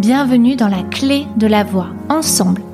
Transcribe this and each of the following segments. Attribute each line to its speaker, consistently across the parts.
Speaker 1: Bienvenue dans la clé de la voix. Ensemble,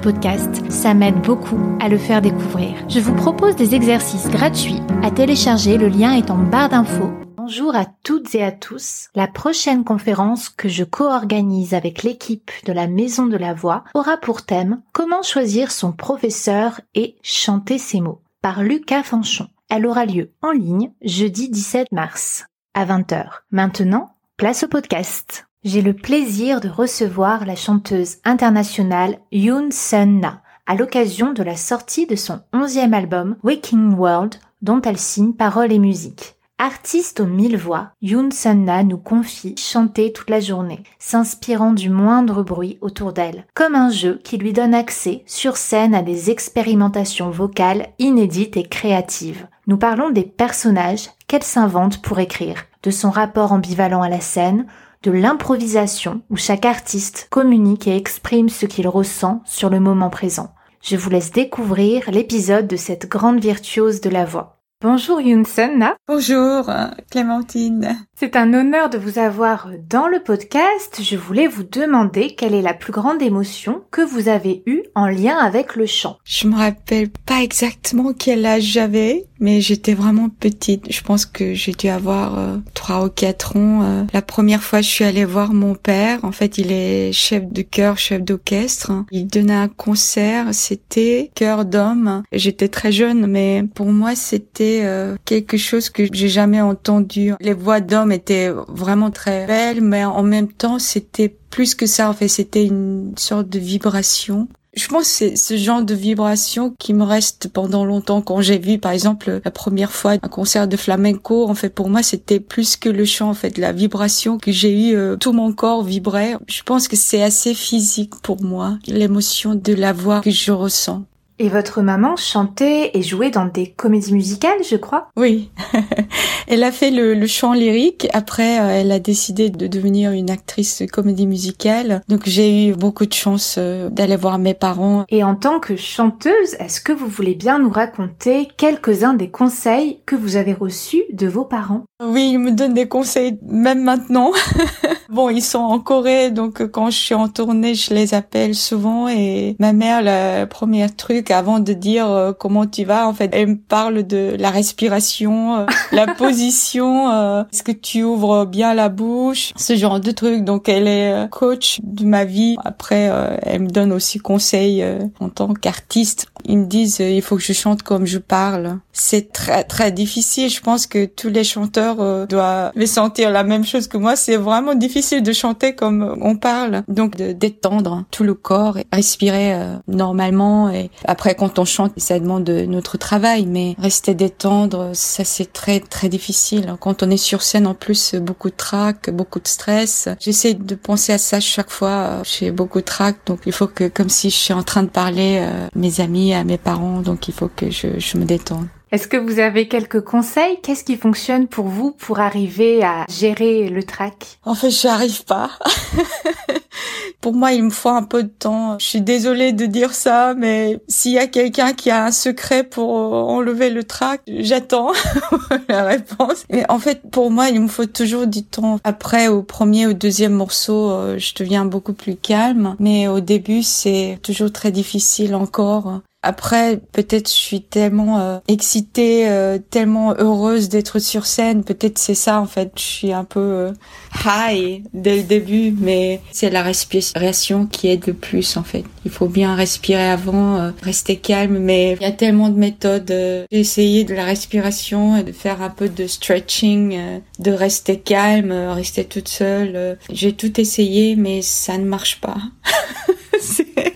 Speaker 1: podcast. Ça m'aide beaucoup à le faire découvrir. Je vous propose des exercices gratuits à télécharger, le lien est en barre d'infos. Bonjour à toutes et à tous. La prochaine conférence que je co-organise avec l'équipe de la Maison de la Voix aura pour thème Comment choisir son professeur et chanter ses mots par Lucas Fanchon. Elle aura lieu en ligne jeudi 17 mars à 20h. Maintenant, place au podcast. J'ai le plaisir de recevoir la chanteuse internationale Yoon Sun Na à l'occasion de la sortie de son onzième album Waking World dont elle signe paroles et musique. Artiste aux mille voix, Yoon Sun-na nous confie chanter toute la journée, s'inspirant du moindre bruit autour d'elle, comme un jeu qui lui donne accès sur scène à des expérimentations vocales inédites et créatives. Nous parlons des personnages qu'elle s'invente pour écrire, de son rapport ambivalent à la scène, de l'improvisation où chaque artiste communique et exprime ce qu'il ressent sur le moment présent je vous laisse découvrir l'épisode de cette grande virtuose de la voix. Bonjour Yunsen.
Speaker 2: Bonjour Clémentine.
Speaker 1: C'est un honneur de vous avoir dans le podcast. Je voulais vous demander quelle est la plus grande émotion que vous avez eue en lien avec le chant.
Speaker 2: Je me rappelle pas exactement quel âge j'avais, mais j'étais vraiment petite. Je pense que j'ai dû avoir euh, trois ou quatre ans. Euh. La première fois, je suis allée voir mon père. En fait, il est chef de chœur, chef d'orchestre. Il donnait un concert. C'était chœur d'homme. J'étais très jeune, mais pour moi, c'était euh, quelque chose que j'ai jamais entendu. Les voix d'hommes étaient vraiment très belles, mais en même temps, c'était plus que ça. En fait, c'était une sorte de vibration. Je pense que c'est ce genre de vibration qui me reste pendant longtemps. Quand j'ai vu, par exemple, la première fois un concert de flamenco, en fait, pour moi, c'était plus que le chant, en fait, la vibration que j'ai eue, euh, tout mon corps vibrait. Je pense que c'est assez physique pour moi, l'émotion de la voix que je ressens.
Speaker 1: Et votre maman chantait et jouait dans des comédies musicales, je crois?
Speaker 2: Oui. elle a fait le, chant lyrique. Après, euh, elle a décidé de devenir une actrice de comédie musicale. Donc, j'ai eu beaucoup de chance euh, d'aller voir mes parents.
Speaker 1: Et en tant que chanteuse, est-ce que vous voulez bien nous raconter quelques-uns des conseils que vous avez reçus de vos parents?
Speaker 2: Oui, ils me donnent des conseils même maintenant. bon, ils sont en Corée, donc quand je suis en tournée, je les appelle souvent. Et ma mère, le premier truc avant de dire euh, comment tu vas. En fait, elle me parle de la respiration, euh, la position, euh, est-ce que tu ouvres bien la bouche, ce genre de trucs. Donc, elle est coach de ma vie. Après, elle me donne aussi conseil en tant qu'artiste. Ils me disent il faut que je chante comme je parle. C'est très très difficile. Je pense que tous les chanteurs doivent sentir la même chose que moi. C'est vraiment difficile de chanter comme on parle. Donc, de détendre tout le corps et respirer normalement et après, quand on chante, ça demande notre travail, mais rester détendre, ça c'est très très difficile. Quand on est sur scène, en plus, beaucoup de trac, beaucoup de stress. J'essaie de penser à ça chaque fois. J'ai beaucoup de trac, donc il faut que, comme si je suis en train de parler à mes amis, à mes parents, donc il faut que je, je me détende.
Speaker 1: Est-ce que vous avez quelques conseils? Qu'est-ce qui fonctionne pour vous pour arriver à gérer le trac?
Speaker 2: En fait, je arrive pas. pour moi, il me faut un peu de temps. Je suis désolée de dire ça, mais s'il y a quelqu'un qui a un secret pour enlever le trac, j'attends la réponse. Mais en fait, pour moi, il me faut toujours du temps. Après, au premier ou deuxième morceau, euh, je deviens beaucoup plus calme. Mais au début, c'est toujours très difficile encore. Après, peut-être je suis tellement euh, excitée, euh, tellement heureuse d'être sur scène. Peut-être c'est ça en fait. Je suis un peu euh, high dès le début, mais c'est la respiration qui aide le plus en fait. Il faut bien respirer avant, rester calme. Mais il y a tellement de méthodes. J'ai essayé de la respiration et de faire un peu de stretching, de rester calme, rester toute seule. J'ai tout essayé, mais ça ne marche pas.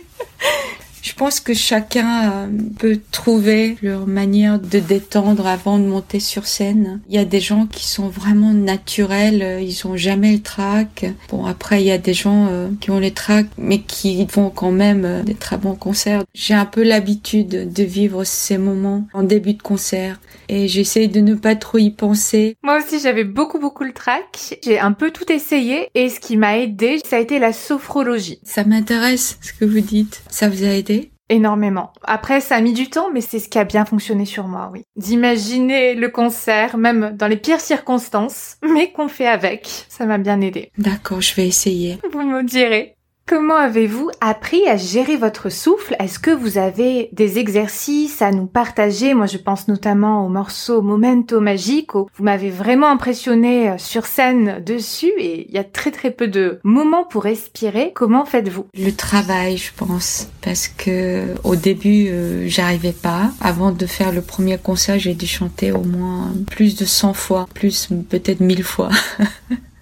Speaker 2: Je pense que chacun euh, peut trouver leur manière de détendre avant de monter sur scène. Il y a des gens qui sont vraiment naturels, euh, ils ont jamais le trac. Bon, après, il y a des gens euh, qui ont les trac, mais qui font quand même des très bons concerts. J'ai un peu l'habitude de vivre ces moments en début de concert et j'essaye de ne pas trop y penser.
Speaker 1: Moi aussi, j'avais beaucoup, beaucoup le trac. J'ai un peu tout essayé et ce qui m'a aidé, ça a été la sophrologie.
Speaker 2: Ça m'intéresse ce que vous dites. Ça vous a aidé?
Speaker 1: Énormément. Après, ça a mis du temps, mais c'est ce qui a bien fonctionné sur moi, oui. D'imaginer le concert, même dans les pires circonstances, mais qu'on fait avec. Ça m'a bien aidé.
Speaker 2: D'accord, je vais essayer.
Speaker 1: Vous me direz. Comment avez-vous appris à gérer votre souffle? Est-ce que vous avez des exercices à nous partager? Moi, je pense notamment au morceau Momento Magico. Vous m'avez vraiment impressionné euh, sur scène dessus et il y a très très peu de moments pour respirer. Comment faites-vous?
Speaker 2: Le travail, je pense, parce que au début, euh, j'arrivais pas. Avant de faire le premier concert, j'ai dû chanter au moins plus de 100 fois, plus peut-être 1000 fois.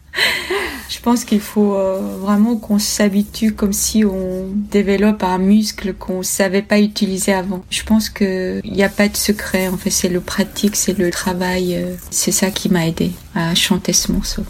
Speaker 2: Je pense qu'il faut euh, vraiment qu'on s'habitue comme si on développe un muscle qu'on savait pas utiliser avant. Je pense qu'il n'y a pas de secret. En fait, c'est le pratique, c'est le travail. Euh, c'est ça qui m'a aidé à chanter ce morceau.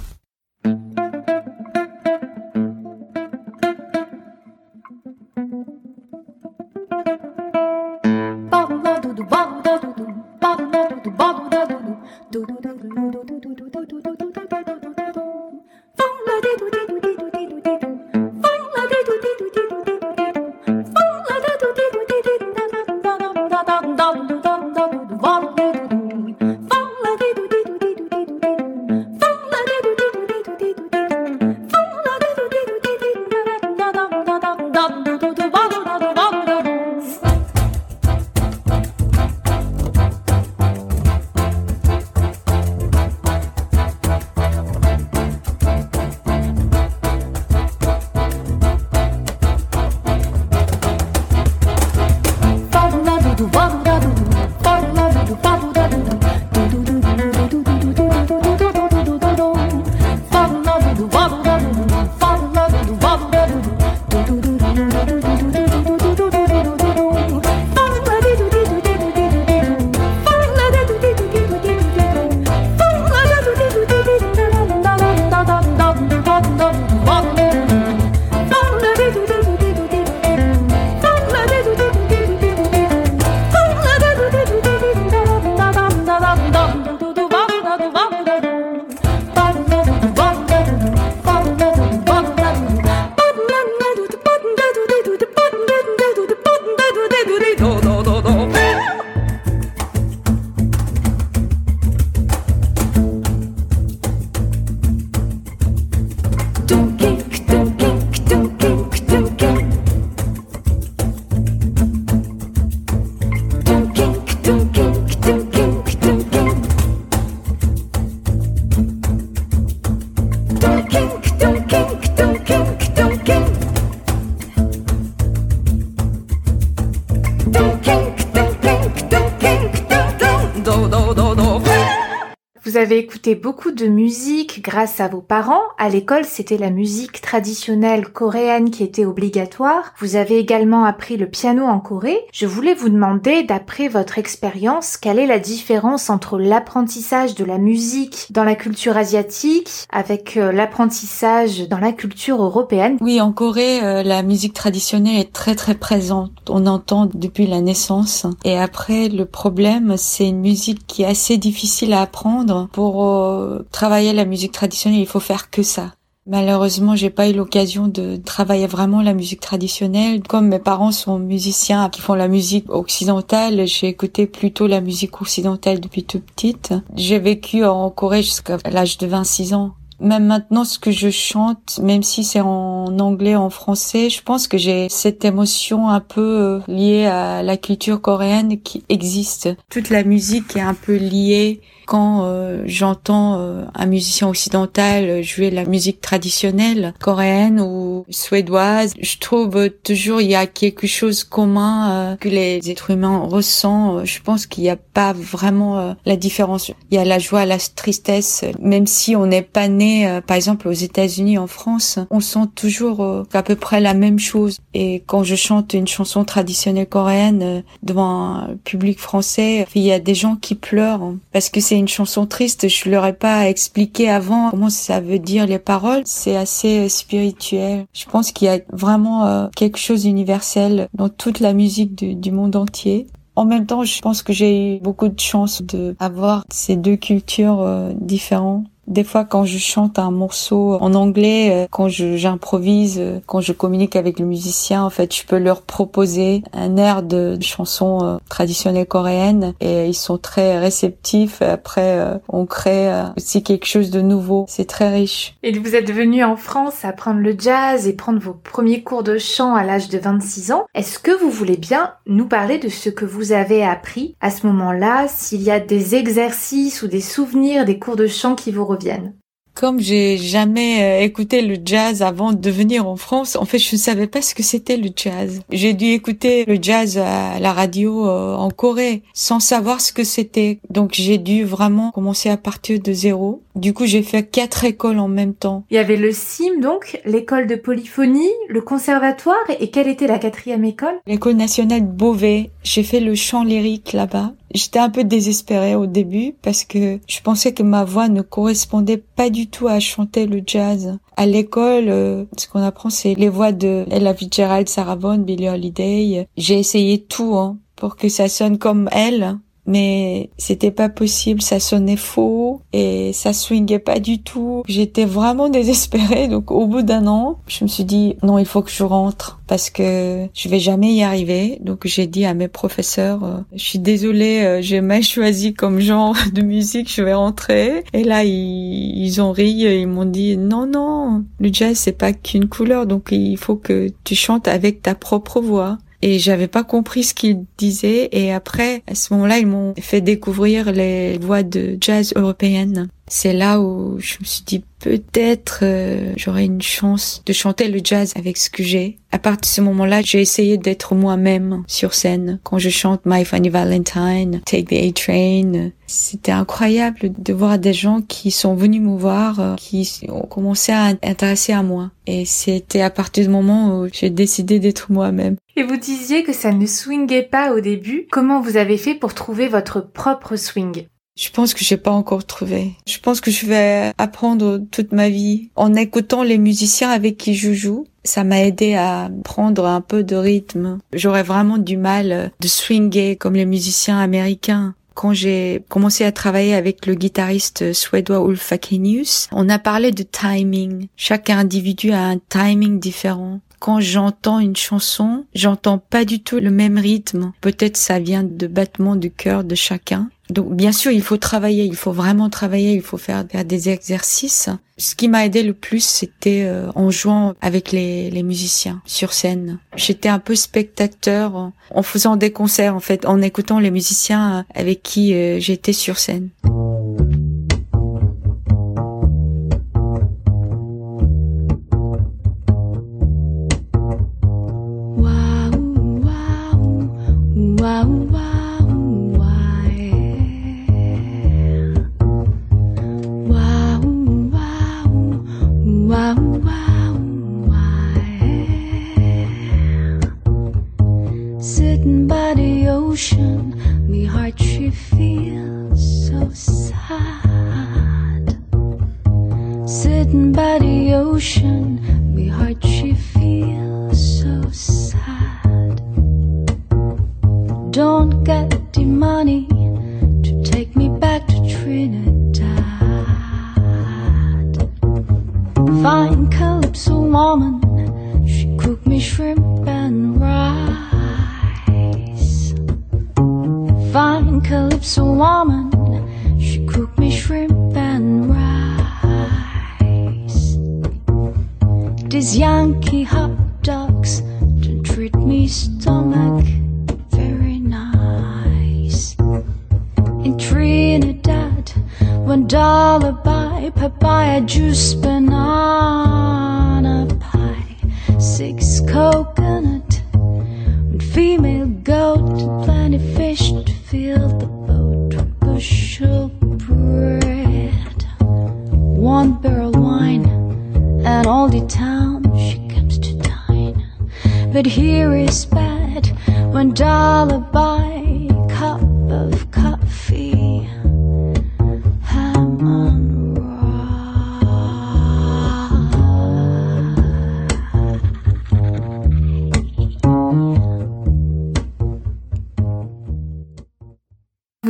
Speaker 1: Beaucoup de musique grâce à vos parents. À l'école, c'était la musique traditionnelle coréenne qui était obligatoire. Vous avez également appris le piano en Corée. Je voulais vous demander, d'après votre expérience, quelle est la différence entre l'apprentissage de la musique dans la culture asiatique avec euh, l'apprentissage dans la culture européenne?
Speaker 2: Oui, en Corée, euh, la musique traditionnelle est très très présente. On entend depuis la naissance. Et après, le problème, c'est une musique qui est assez difficile à apprendre pour travailler la musique traditionnelle, il faut faire que ça. Malheureusement, j'ai pas eu l'occasion de travailler vraiment la musique traditionnelle. Comme mes parents sont musiciens qui font la musique occidentale, j'ai écouté plutôt la musique occidentale depuis toute petite. J'ai vécu en Corée jusqu'à l'âge de 26 ans. Même maintenant, ce que je chante, même si c'est en anglais, en français, je pense que j'ai cette émotion un peu euh, liée à la culture coréenne qui existe. Toute la musique est un peu liée quand euh, j'entends euh, un musicien occidental jouer la musique traditionnelle coréenne ou suédoise, je trouve toujours il y a quelque chose commun que les êtres humains ressentent. Je pense qu'il n'y a pas vraiment la différence. Il y a la joie, la tristesse, même si on n'est pas né, par exemple aux États-Unis, en France, on sent toujours à peu près la même chose. Et quand je chante une chanson traditionnelle coréenne devant un public français, il y a des gens qui pleurent hein, parce que c'est une chanson triste. Je leur ai pas expliqué avant comment ça veut dire les paroles? C'est assez euh, spirituel. Je pense qu'il y a vraiment euh, quelque chose d'universel dans toute la musique du, monde entier. En même temps, je pense que j'ai eu beaucoup de chance de avoir ces deux cultures euh, différentes. Des fois, quand je chante un morceau en anglais, euh, quand j'improvise, euh, quand je communique avec le musicien, en fait, je peux leur proposer un air de, chanson euh, traditionnelle coréenne et ils sont très réceptifs. Après, on crée aussi quelque chose de nouveau. C'est très riche.
Speaker 1: Et vous êtes venu en France apprendre le jazz et prendre vos premiers cours de chant à l'âge de 26 ans. Est-ce que vous voulez bien nous parler de ce que vous avez appris à ce moment-là, s'il y a des exercices ou des souvenirs des cours de chant qui vous reviennent
Speaker 2: comme j'ai jamais euh, écouté le jazz avant de venir en France, en fait, je ne savais pas ce que c'était le jazz. J'ai dû écouter le jazz à la radio euh, en Corée sans savoir ce que c'était. Donc, j'ai dû vraiment commencer à partir de zéro. Du coup, j'ai fait quatre écoles en même temps.
Speaker 1: Il y avait le CIM, donc, l'école de polyphonie, le conservatoire, et quelle était la quatrième école?
Speaker 2: L'école nationale Beauvais. J'ai fait le chant lyrique là-bas. J'étais un peu désespérée au début parce que je pensais que ma voix ne correspondait pas du tout à chanter le jazz. À l'école, euh, ce qu'on apprend, c'est les voix de Ella Fitzgerald, Sarah Vaughan, Billie Holiday. J'ai essayé tout hein, pour que ça sonne comme elle mais c'était pas possible, ça sonnait faux et ça swingait pas du tout. J'étais vraiment désespérée, donc au bout d'un an, je me suis dit non, il faut que je rentre parce que je vais jamais y arriver. Donc j'ai dit à mes professeurs, euh, je suis désolée, euh, j'ai mal choisi comme genre de musique, je vais rentrer. Et là ils, ils ont ri, ils m'ont dit non non, le jazz c'est pas qu'une couleur, donc il faut que tu chantes avec ta propre voix et j'avais pas compris ce qu'ils disaient et après à ce moment-là ils m'ont fait découvrir les voix de jazz européennes c'est là où je me suis dit peut-être euh, j'aurais une chance de chanter le jazz avec ce que j'ai. À partir de ce moment-là, j'ai essayé d'être moi-même sur scène. Quand je chante My Funny Valentine, Take the A-Train, c'était incroyable de voir des gens qui sont venus me voir, euh, qui ont commencé à intéresser à moi. Et c'était à partir du moment où j'ai décidé d'être moi-même.
Speaker 1: Et vous disiez que ça ne swingait pas au début. Comment vous avez fait pour trouver votre propre swing?
Speaker 2: Je pense que j'ai pas encore trouvé. Je pense que je vais apprendre toute ma vie en écoutant les musiciens avec qui je joue. Ça m'a aidé à prendre un peu de rythme. J'aurais vraiment du mal de swinger comme les musiciens américains. Quand j'ai commencé à travailler avec le guitariste suédois Ulf Akenius, on a parlé de timing. Chaque individu a un timing différent quand j'entends une chanson, j'entends pas du tout le même rythme. Peut-être ça vient de battements du cœur de chacun. Donc bien sûr, il faut travailler, il faut vraiment travailler, il faut faire, des exercices. Ce qui m'a aidé le plus, c'était euh, en jouant avec les, les musiciens sur scène. J'étais un peu spectateur en faisant des concerts, en fait, en écoutant les musiciens avec qui euh, j'étais sur scène.
Speaker 3: Rice. Fine calypso woman, she cooked me shrimp and rice. These Yankee hot dogs don't treat me stomach very nice. In Trinidad, one dollar by papaya juice banana.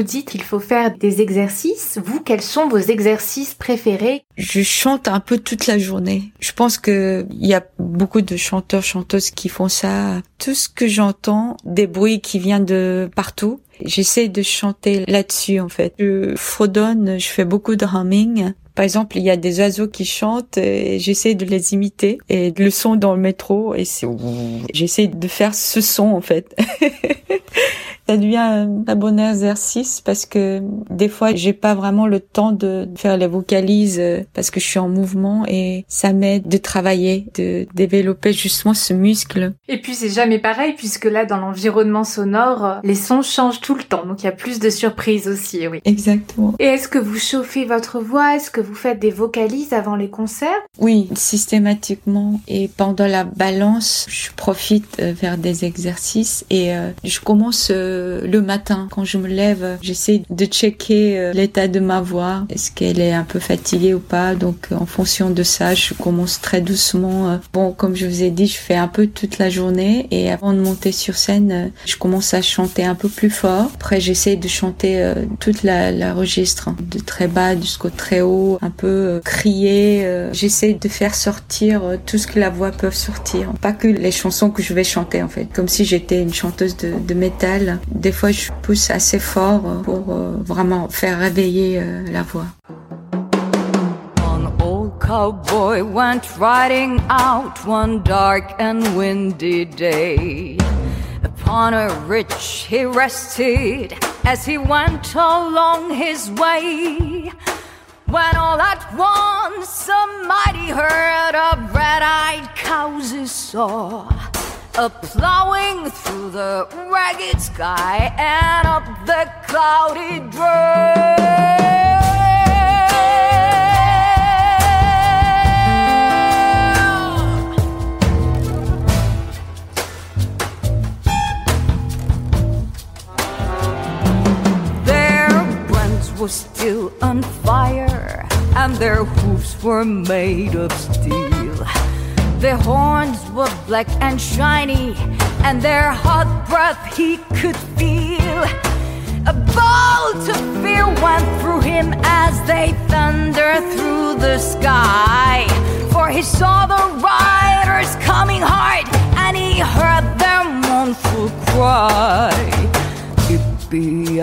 Speaker 1: Vous dites qu'il faut faire des exercices. Vous, quels sont vos exercices préférés?
Speaker 2: Je chante un peu toute la journée. Je pense que il y a beaucoup de chanteurs, chanteuses qui font ça. Tout ce que j'entends, des bruits qui viennent de partout, j'essaie de chanter là-dessus en fait. Je fredonne, je fais beaucoup de humming. Par exemple, il y a des oiseaux qui chantent et j'essaie de les imiter et le son dans le métro et c'est j'essaie de faire ce son en fait. ça devient un, un bon exercice parce que des fois j'ai pas vraiment le temps de faire les vocalises parce que je suis en mouvement et ça m'aide de travailler, de développer justement ce muscle.
Speaker 1: Et puis c'est jamais pareil puisque là dans l'environnement sonore, les sons changent tout le temps, donc il y a plus de surprises aussi, oui.
Speaker 2: Exactement.
Speaker 1: Et est-ce que vous chauffez votre voix? Est-ce que vous faites des vocalises avant les concerts
Speaker 2: Oui, systématiquement et pendant la balance, je profite euh, vers des exercices et euh, je commence euh, le matin quand je me lève, j'essaie de checker euh, l'état de ma voix, est-ce qu'elle est un peu fatiguée ou pas? Donc en fonction de ça, je commence très doucement. Bon, comme je vous ai dit, je fais un peu toute la journée et avant de monter sur scène, je commence à chanter un peu plus fort. Après, j'essaie de chanter toute la, la registre, hein, de très bas jusqu'au très haut, un peu euh, crier. euh. J'essaie de faire sortir euh, tout ce que la voix peut sortir, pas que les chansons que je vais chanter en fait, comme si j'étais une chanteuse de, métal. Des fois, je pousse assez fort pour vraiment faire réveiller la voix.
Speaker 4: Cowboy went riding out one dark and windy day. Upon a ridge he rested as he went along his way. When all at once a mighty herd of red-eyed cows he saw a plowing through the ragged sky and up the cloudy trail. Their brands were still on fire, and their hoofs were made of steel. Their horns were black and shiny, and their hot breath he could feel. A bolt of fear went through him as they thundered through the sky. For he saw the riders coming hard, and he heard their mournful cry. Yippee-yi-yo.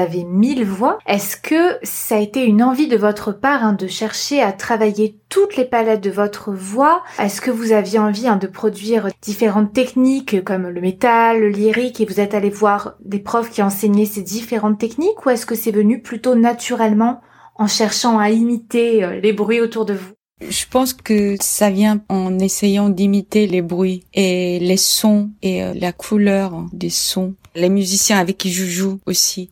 Speaker 1: avez mille voix. Est-ce que ça a été une envie de votre part hein, de chercher à travailler toutes les palettes de votre voix? Est-ce que vous aviez envie hein, de produire différentes techniques comme le métal, le lyrique et vous êtes allé voir des profs qui enseignaient ces différentes techniques ou est-ce que c'est venu plutôt naturellement en cherchant à imiter euh, les bruits autour de vous?
Speaker 2: Je pense que ça vient en essayant d'imiter les bruits et les sons et euh, la couleur des sons. Les musiciens avec qui je joue aussi.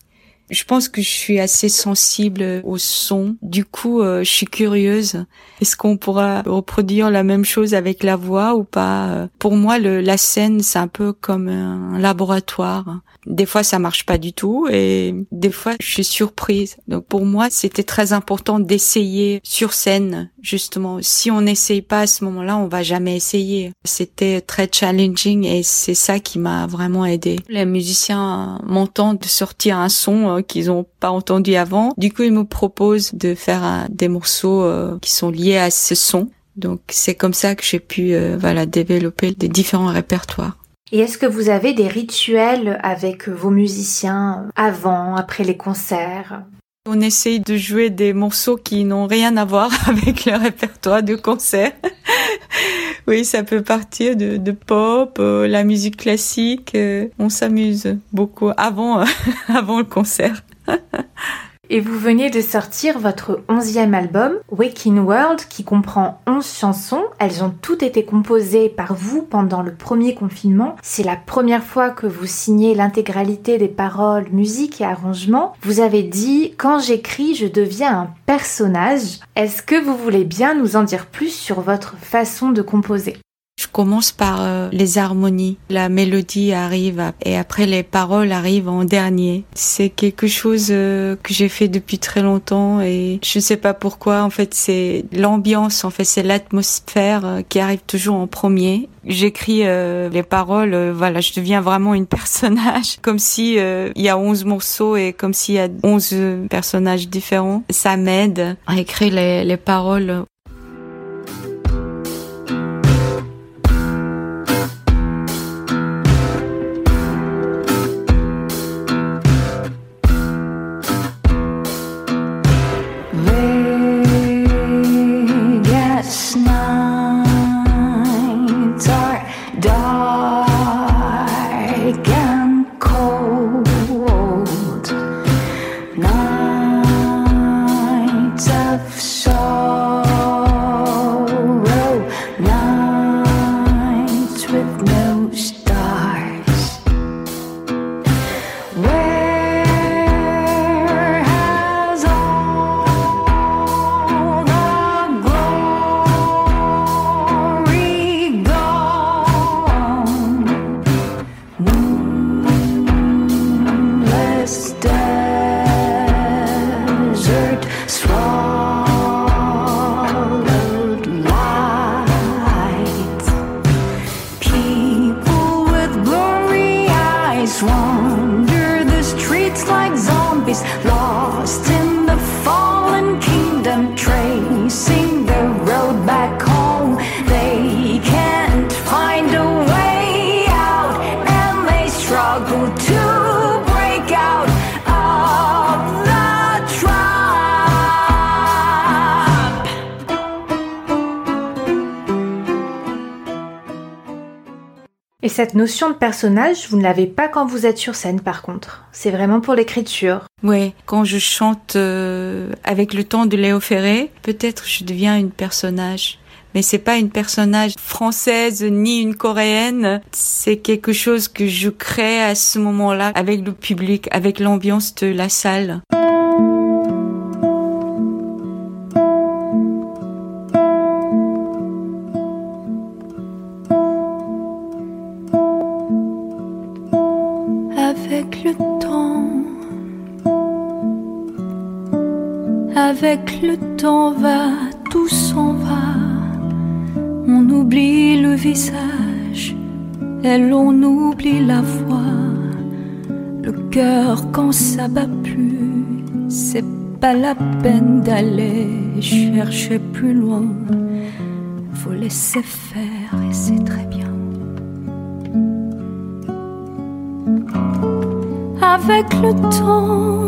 Speaker 2: Je pense que je suis assez sensible au son. Du coup, euh, je suis curieuse. Est-ce qu'on pourra reproduire la même chose avec la voix ou pas? Pour moi, la scène, c'est un peu comme un laboratoire. Des fois, ça marche pas du tout et des fois, je suis surprise. Donc, pour moi, c'était très important d'essayer sur scène. Justement. Si on n'essaye pas à ce moment-là, on va jamais essayer. C'était très challenging et c'est ça qui m'a vraiment aidé. Les musiciens m'entendent de sortir un son euh, qu'ils ont pas entendu avant. Du coup, ils me proposent de faire des morceaux euh, qui sont liés à ce son. Donc c'est comme ça que j'ai pu euh, voilà développer des différents répertoires.
Speaker 1: Et est-ce que vous avez des rituels avec vos musiciens avant, après les concerts?
Speaker 2: On essaye de jouer des morceaux qui n'ont rien à voir avec le répertoire de concert. oui, ça peut partir de, pop, euh, la musique classique. Euh, on s'amuse beaucoup avant, avant le concert.
Speaker 1: Et vous veniez de sortir votre onzième album, Waking World, qui comprend onze chansons. Elles ont toutes été composées par vous pendant le premier confinement. C'est la première fois que vous signez l'intégralité des paroles, musique et arrangements. Vous avez dit, quand j'écris, je deviens un personnage. Est-ce que vous voulez bien nous en dire plus sur votre façon de composer?
Speaker 2: Je commence par euh, les harmonies. La mélodie arrive et après les paroles arrivent en dernier. C'est quelque chose euh, que j'ai fait depuis très longtemps et je ne sais pas pourquoi. En fait, c'est l'ambiance. En fait, c'est l'atmosphère euh, qui arrive toujours en premier. J'écris les paroles. voilà, je deviens vraiment une personnage, comme si il y a 11 morceaux et comme s'il y a 11 personnages différents. Ça m'aide à écrire les, les paroles
Speaker 1: Et cette notion de personnage, vous ne l'avez pas quand vous êtes sur scène par contre. C'est vraiment pour l'écriture.
Speaker 2: Oui, quand je chante euh, avec le temps de Léo Ferré, peut-être je deviens une personnage. Mais c'est pas une personnage française ni une coréenne. C'est quelque chose que je crée à ce moment-là avec le public, avec l'ambiance de la salle.
Speaker 4: Avec le temps va, tout s'en va. On oublie le visage et l'on oublie la voix. Le cœur quand ça bat plus, c'est pas la peine d'aller chercher plus loin. Faut laisser faire et c'est très bien. Avec le temps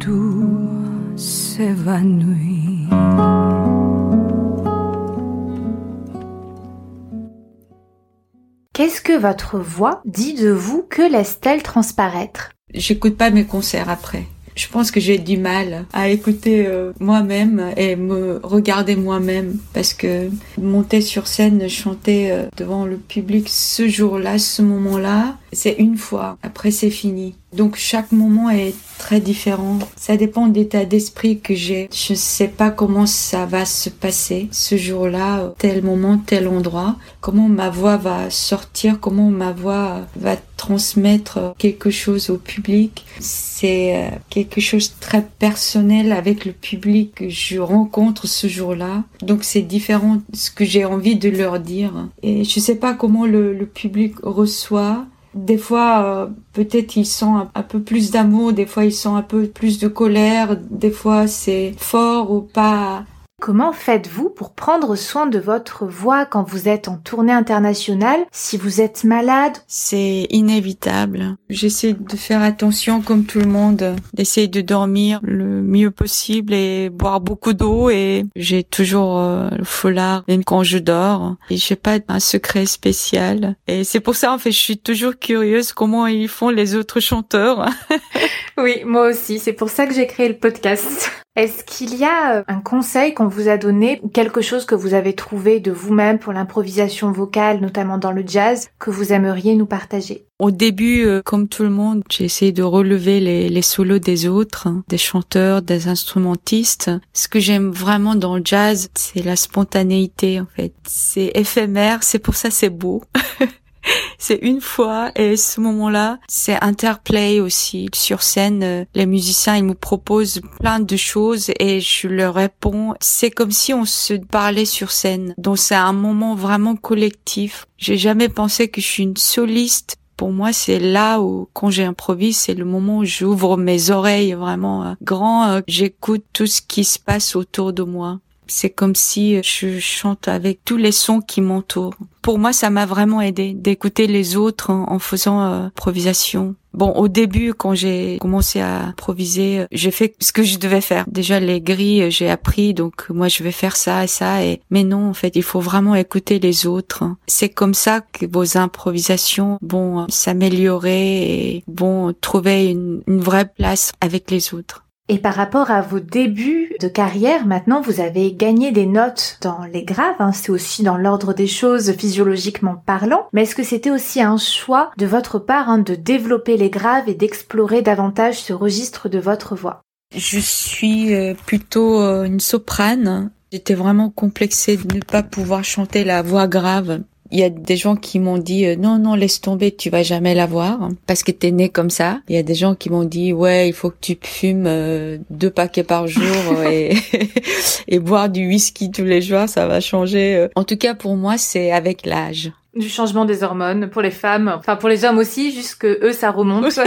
Speaker 4: tout s'évanouit.
Speaker 1: Qu'est-ce que votre voix dit de vous Que laisse-t-elle transparaître?
Speaker 2: J'écoute pas mes concerts après je pense que j'ai du mal à écouter euh, moi-même et me regarder moi-même parce que monter sur scène, chanter euh, devant le public ce jour-là, ce moment-là, c'est une fois. Après, c'est fini. Donc chaque moment est très différent. Ça dépend d'état d'esprit que j'ai. Je ne sais pas comment ça va se passer ce jour-là, tel moment, tel endroit. Comment ma voix va sortir, comment ma voix va transmettre quelque chose au public. C'est euh, quelque chose de très personnel avec le public que je rencontre ce jour-là. Donc c'est différent de ce que j'ai envie de leur dire. Et je ne sais pas comment le, le public reçoit des fois, euh, peut-être ils sont un, peu plus d'amour, des fois ils sont un peu plus de colère, des fois c'est fort ou pas
Speaker 1: Comment faites-vous pour prendre soin de votre voix quand vous êtes en tournée internationale Si vous êtes malade?
Speaker 2: C'est inévitable. J'essaie de faire attention comme tout le monde, d'essayer de dormir le mieux possible et boire beaucoup d'eau et j'ai toujours euh, le foulard même quand je dors. Et j'ai pas un secret spécial. Et c'est pour ça en fait je suis toujours curieuse comment ils font les autres chanteurs.
Speaker 1: oui, moi aussi. C'est pour ça que j'ai créé le podcast. Est-ce qu'il y a euh, un conseil qu'on vous a donné ou quelque chose que vous avez trouvé de vous-même pour l'improvisation vocale, notamment dans le jazz, que vous aimeriez nous partager?
Speaker 2: Au début, euh, comme tout le monde, j'ai essayé de relever les, solos des autres, hein, des chanteurs, des instrumentistes. Ce que j'aime vraiment dans le jazz, c'est la spontanéité en fait. C'est éphémère, c'est pour ça c'est beau. c'est une fois et ce moment-là, c'est interplay aussi. Sur scène, euh, les musiciens, ils me proposent plein de choses et je leur réponds. C'est comme si on se parlait sur scène. Donc c'est un moment vraiment collectif. J'ai jamais pensé que je suis une soliste pour moi, c'est là où, quand j'improvise, c'est le moment où j'ouvre mes oreilles vraiment euh, grand, euh, j'écoute tout ce qui se passe autour de moi. C'est comme si je chante avec tous les sons qui m'entourent. Pour moi, ça m'a vraiment aidé d'écouter les autres en, faisant euh, improvisation. Bon, au début, quand j'ai commencé à improviser, j'ai fait ce que je devais faire. Déjà, les grilles, j'ai appris, donc moi, je vais faire ça et ça. Et mais non, en fait, il faut vraiment écouter les autres. C'est comme ça que vos improvisations vont s'améliorer et vont trouver une vraie place avec les autres.
Speaker 1: Et par rapport à vos débuts de carrière, maintenant vous avez gagné des notes dans les graves, hein, c'est aussi dans l'ordre des choses physiologiquement parlant, mais est-ce que c'était aussi un choix de votre part hein, de développer les graves et d'explorer davantage ce registre de votre voix?
Speaker 2: Je suis euh, plutôt euh, une soprane. J'étais vraiment complexée de ne pas pouvoir chanter la voix grave il y a des gens qui m'ont dit euh, non non laisse tomber tu vas jamais l'avoir parce que t'es né comme ça. Il y a des gens qui m'ont dit ouais il faut que tu fumes euh, deux paquets par jour et et boire du whisky tous les jours ça va changer. En tout cas pour moi c'est avec l'âge.
Speaker 1: Du changement des hormones pour les femmes, enfin pour les hommes aussi, juste que eux ça remonte.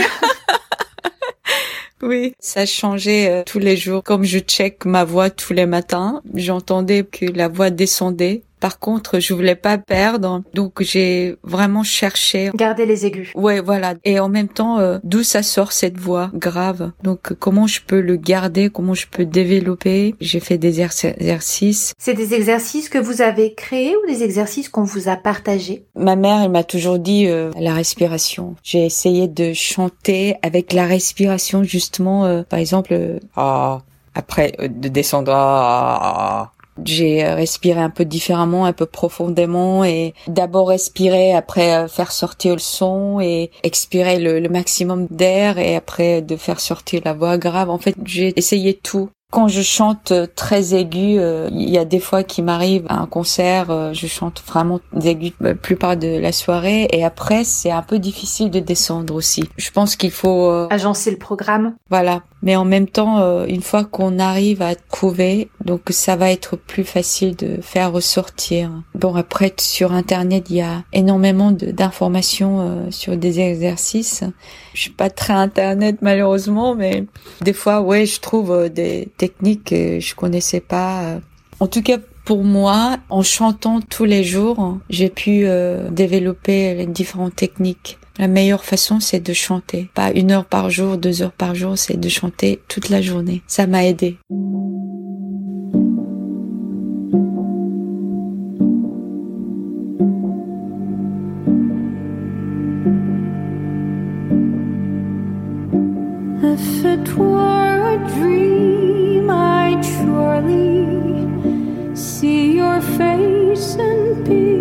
Speaker 2: Oui, ça changeait euh, tous les jours. Comme je check ma voix tous les matins, j'entendais que la voix descendait par contre, je voulais pas perdre, donc j'ai vraiment cherché.
Speaker 1: Garder les aigus.
Speaker 2: Ouais, voilà. Et en même temps, euh, d'où ça sort cette voix grave? Donc, comment je peux le garder? Comment je peux développer? J'ai fait des exercices.
Speaker 1: C'est des exercices que vous avez créés ou des exercices qu'on vous a partagés?
Speaker 2: Ma mère, elle m'a toujours dit euh, la respiration. J'ai essayé de chanter avec la respiration, justement. Euh, par exemple, ah, après de descendre. Ah, j'ai respiré un peu différemment, un peu profondément et d'abord respirer, après euh, faire sortir le son et expirer le, le maximum d'air et après de faire sortir la voix grave. En fait, j'ai essayé tout quand je chante très aigu, euh, il y a des fois qui m'arrive à un concert, euh, je chante vraiment aigu la plupart de la soirée et après c'est un peu difficile de descendre aussi. Je pense qu'il faut
Speaker 1: euh, agencer le programme.
Speaker 2: Voilà, mais en même temps une fois qu'on arrive à trouver, donc ça va être plus facile de faire ressortir. Bon après sur internet, il y a énormément d'informations sur des exercices. Je suis pas très internet malheureusement, mais des fois ouais, je trouve des techniques que je connaissais pas. En tout cas, pour moi, en chantant tous les jours, j'ai pu euh, développer les différentes techniques. La meilleure façon, c'est de chanter. Pas une heure par jour, deux heures par jour, c'est de chanter toute la journée. Ça m'a aidé.
Speaker 4: your face and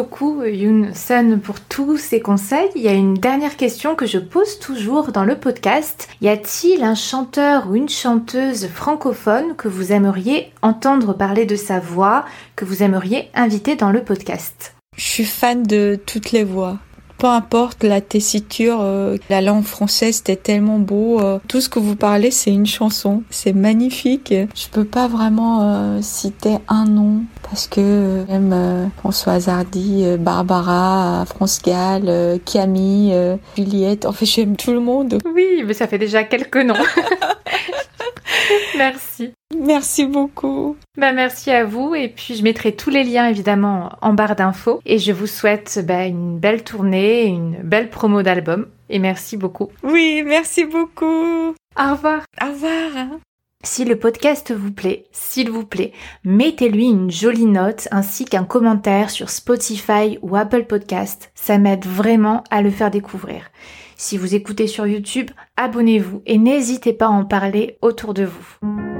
Speaker 1: beaucoup Yoon Sun pour tous ces conseils. Il y a une dernière question que je pose toujours dans le podcast. Y a-t-il un chanteur ou une chanteuse francophone que vous aimeriez entendre parler de sa voix, que vous aimeriez inviter dans le podcast?
Speaker 2: Je suis fan de toutes les voix. Peu importe la tessiture, euh, la langue française c'était tellement beau. euh, tout ce que vous parlez c'est une chanson, c'est magnifique. Je peux pas vraiment euh, citer un nom parce que j'aime euh, Françoise Hardy, euh, Barbara, France Gall, euh, Camille, euh, Juliette. En fait j'aime tout le monde.
Speaker 1: Oui, mais ça fait déjà quelques noms. Merci.
Speaker 2: Merci beaucoup.
Speaker 1: Bah, merci à vous et puis je mettrai tous les liens évidemment en barre d'infos et je vous souhaite bah, une belle tournée, une belle promo d'album et merci beaucoup.
Speaker 2: Oui, merci beaucoup.
Speaker 1: Au revoir.
Speaker 2: Au revoir.
Speaker 1: Si le podcast vous plaît, s'il vous plaît, mettez-lui une jolie note ainsi qu'un commentaire sur Spotify ou Apple Podcast. Ça m'aide vraiment à le faire découvrir. Si vous écoutez sur YouTube, abonnez-vous et n'hésitez pas à en parler autour de vous.